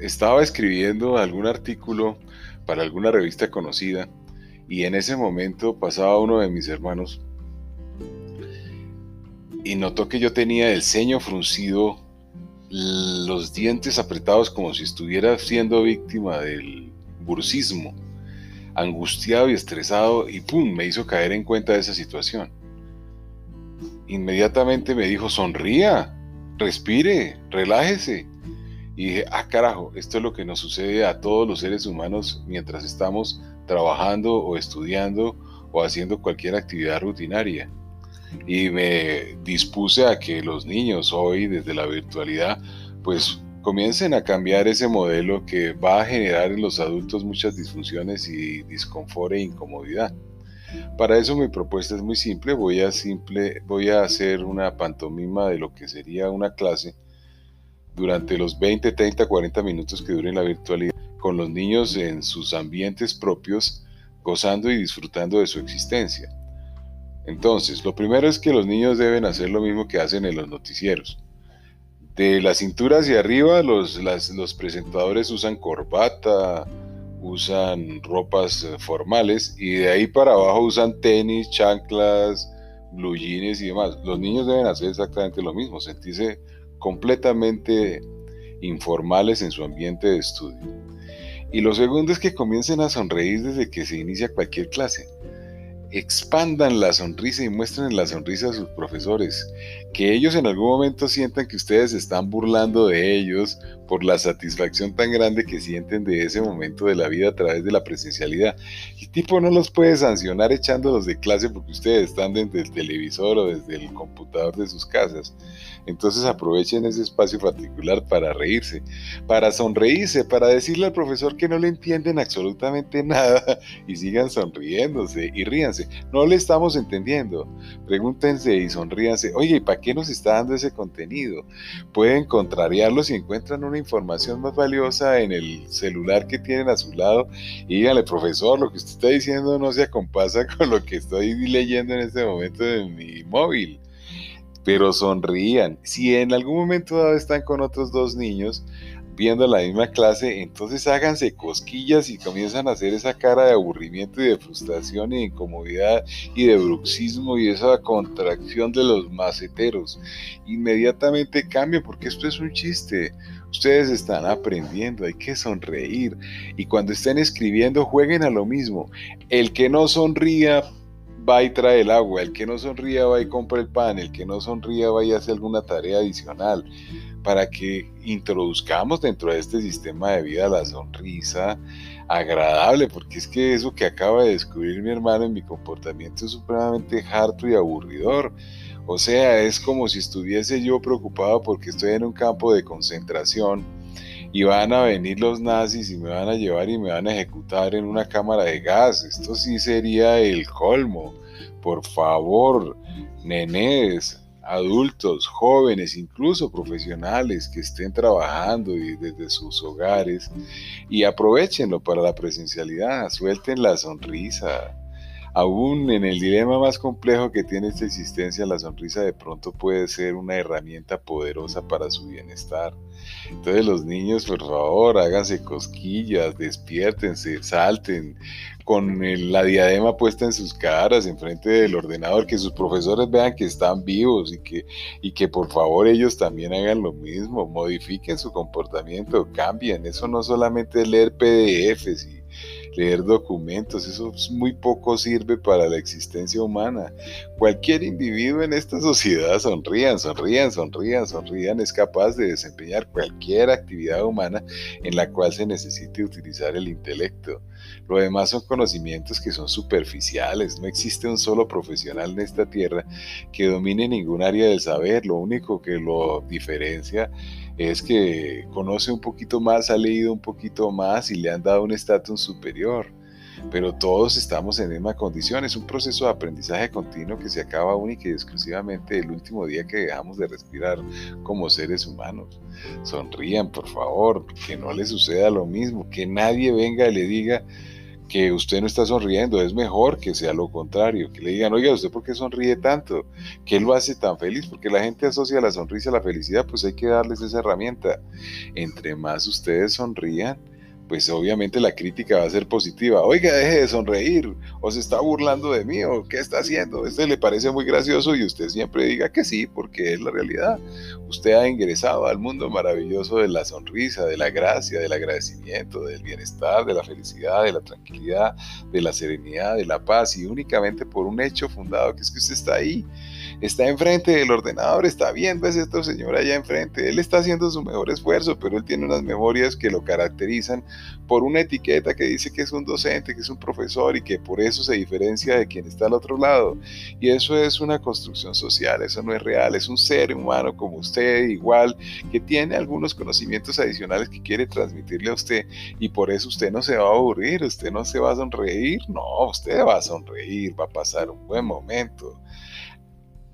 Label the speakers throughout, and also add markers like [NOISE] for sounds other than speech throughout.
Speaker 1: estaba escribiendo algún artículo para alguna revista conocida y en ese momento pasaba uno de mis hermanos y notó que yo tenía el ceño fruncido, los dientes apretados como si estuviera siendo víctima del bursismo, angustiado y estresado y ¡pum! me hizo caer en cuenta de esa situación. Inmediatamente me dijo, sonría, respire, relájese. Y dije, ah carajo, esto es lo que nos sucede a todos los seres humanos mientras estamos trabajando o estudiando o haciendo cualquier actividad rutinaria. Y me dispuse a que los niños hoy desde la virtualidad pues comiencen a cambiar ese modelo que va a generar en los adultos muchas disfunciones y disconfort e incomodidad. Para eso mi propuesta es muy simple, voy a, simple, voy a hacer una pantomima de lo que sería una clase durante los 20, 30, 40 minutos que dure la virtualidad, con los niños en sus ambientes propios, gozando y disfrutando de su existencia. Entonces, lo primero es que los niños deben hacer lo mismo que hacen en los noticieros. De la cintura hacia arriba, los, los presentadores usan corbata, usan ropas eh, formales y de ahí para abajo usan tenis, chanclas, blue jeans y demás. Los niños deben hacer exactamente lo mismo, sentirse completamente informales en su ambiente de estudio. Y lo segundo es que comiencen a sonreír desde que se inicia cualquier clase expandan la sonrisa y muestren la sonrisa a sus profesores, que ellos en algún momento sientan que ustedes están burlando de ellos por la satisfacción tan grande que sienten de ese momento de la vida a través de la presencialidad. Y tipo no los puede sancionar echándolos de clase porque ustedes están desde el televisor o desde el computador de sus casas. Entonces aprovechen ese espacio particular para reírse, para sonreírse, para decirle al profesor que no le entienden absolutamente [LAUGHS] nada y sigan sonriéndose y ríanse. No le estamos entendiendo. Pregúntense y sonríanse. Oye, ¿y para qué nos está dando ese contenido? Pueden contrariarlo si encuentran una información más valiosa en el celular que tienen a su lado y díganle, profesor, lo que usted está diciendo no se acompasa [LAUGHS] con lo que estoy leyendo en este momento de mi móvil pero sonrían. Si en algún momento dado están con otros dos niños viendo la misma clase, entonces háganse cosquillas y comienzan a hacer esa cara de aburrimiento y de frustración y de incomodidad y de bruxismo y esa contracción de los maceteros. Inmediatamente cambien porque esto es un chiste. Ustedes están aprendiendo, hay que sonreír. Y cuando estén escribiendo, jueguen a lo mismo. El que no sonría va y trae el agua, el que no sonría va y compra el pan, el que no sonría va y hace alguna tarea adicional, para que introduzcamos dentro de este sistema de vida la sonrisa agradable, porque es que eso que acaba de descubrir mi hermano en mi comportamiento es supremamente harto y aburridor. O sea, es como si estuviese yo preocupado porque estoy en un campo de concentración y van a venir los nazis y me van a llevar y me van a ejecutar en una cámara de gas. Esto sí sería el colmo. Por favor, nenes, adultos, jóvenes, incluso profesionales que estén trabajando desde sus hogares y aprovechenlo para la presencialidad, suelten la sonrisa, Aún en el dilema más complejo que tiene esta existencia, la sonrisa de pronto puede ser una herramienta poderosa para su bienestar. Entonces los niños, por favor, háganse cosquillas, despiértense, salten con la diadema puesta en sus caras, enfrente del ordenador, que sus profesores vean que están vivos y que, y que por favor ellos también hagan lo mismo, modifiquen su comportamiento, cambien. Eso no solamente es leer PDFs y leer documentos, eso muy poco sirve para la existencia humana. Cualquier individuo en esta sociedad, sonrían, sonrían, sonrían, sonrían, es capaz de desempeñar cualquier actividad humana en la cual se necesite utilizar el intelecto. Lo demás son conocimientos que son superficiales, no existe un solo profesional en esta tierra que domine ningún área del saber, lo único que lo diferencia es que conoce un poquito más, ha leído un poquito más y le han dado un estatus superior. Pero todos estamos en misma condición, es un proceso de aprendizaje continuo que se acaba única y exclusivamente el último día que dejamos de respirar como seres humanos. Sonrían, por favor, que no les suceda lo mismo, que nadie venga y le diga que usted no está sonriendo, es mejor que sea lo contrario, que le digan, oiga, ¿usted por qué sonríe tanto? ¿Qué lo hace tan feliz? Porque la gente asocia la sonrisa a la felicidad, pues hay que darles esa herramienta. Entre más ustedes sonrían, pues obviamente la crítica va a ser positiva. Oiga, deje de sonreír, o se está burlando de mí, o qué está haciendo. Este le parece muy gracioso y usted siempre diga que sí, porque es la realidad. Usted ha ingresado al mundo maravilloso de la sonrisa, de la gracia, del agradecimiento, del bienestar, de la felicidad, de la tranquilidad, de la serenidad, de la paz, y únicamente por un hecho fundado que es que usted está ahí está enfrente del ordenador, está viendo a este señor allá enfrente, él está haciendo su mejor esfuerzo, pero él tiene unas memorias que lo caracterizan por una etiqueta que dice que es un docente, que es un profesor y que por eso se diferencia de quien está al otro lado. Y eso es una construcción social, eso no es real, es un ser humano como usted, igual, que tiene algunos conocimientos adicionales que quiere transmitirle a usted. Y por eso usted no se va a aburrir, usted no se va a sonreír, no, usted va a sonreír, va a pasar un buen momento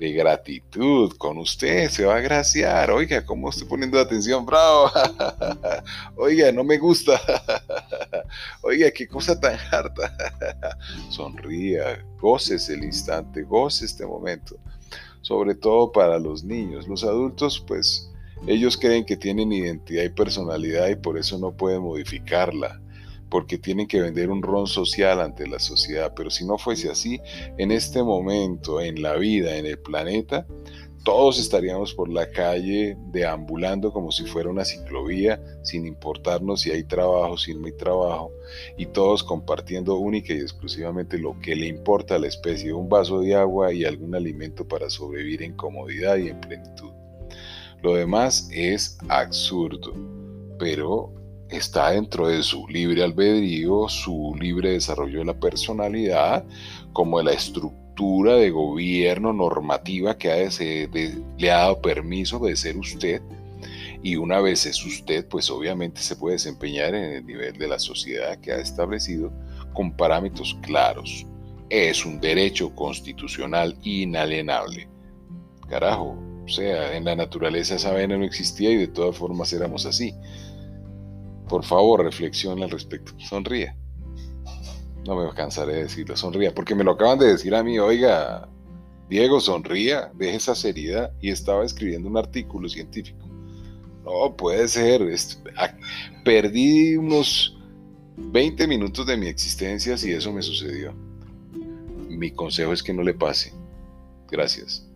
Speaker 1: de gratitud con usted, se va a graciar. Oiga, ¿cómo estoy poniendo atención? Bravo. [LAUGHS] Oiga, no me gusta. [LAUGHS] Oiga, qué cosa tan harta. [LAUGHS] Sonría, goces el instante, goce este momento. Sobre todo para los niños. Los adultos, pues, ellos creen que tienen identidad y personalidad y por eso no pueden modificarla porque tienen que vender un ron social ante la sociedad. Pero si no fuese así, en este momento, en la vida, en el planeta, todos estaríamos por la calle deambulando como si fuera una ciclovía, sin importarnos si hay trabajo, si no hay trabajo, y todos compartiendo única y exclusivamente lo que le importa a la especie, un vaso de agua y algún alimento para sobrevivir en comodidad y en plenitud. Lo demás es absurdo, pero está dentro de su libre albedrío, su libre desarrollo de la personalidad, como de la estructura de gobierno normativa que le ha dado permiso de ser usted. Y una vez es usted, pues obviamente se puede desempeñar en el nivel de la sociedad que ha establecido con parámetros claros. Es un derecho constitucional inalienable. Carajo, o sea, en la naturaleza esa vena no existía y de todas formas éramos así. Por favor, reflexione al respecto. Sonríe. No me cansaré de decirlo, sonría, porque me lo acaban de decir a mí, oiga, Diego, sonría, deje esa seriedad y estaba escribiendo un artículo científico. No, puede ser, perdí unos 20 minutos de mi existencia si eso me sucedió. Mi consejo es que no le pase. Gracias.